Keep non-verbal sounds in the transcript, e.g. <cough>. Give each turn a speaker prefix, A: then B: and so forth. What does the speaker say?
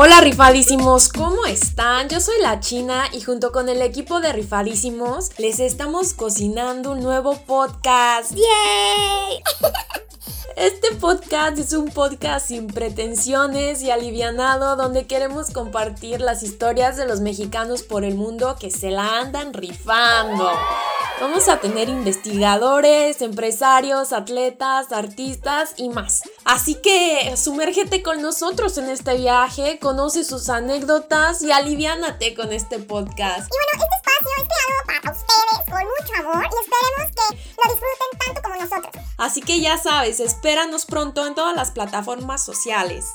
A: Hola rifadísimos, ¿cómo están? Yo soy la China y junto con el equipo de rifadísimos les estamos cocinando un nuevo podcast.
B: ¡Yay! <laughs>
A: Este podcast es un podcast sin pretensiones y alivianado donde queremos compartir las historias de los mexicanos por el mundo que se la andan rifando. Vamos a tener investigadores, empresarios, atletas, artistas y más. Así que sumérgete con nosotros en este viaje, conoce sus anécdotas y aliviánate con este podcast.
B: Y bueno, este espacio es creado para ustedes con mucho amor y esperemos que lo disfruten tanto como nosotros.
A: Así que ya sabes, espéranos pronto en todas las plataformas sociales.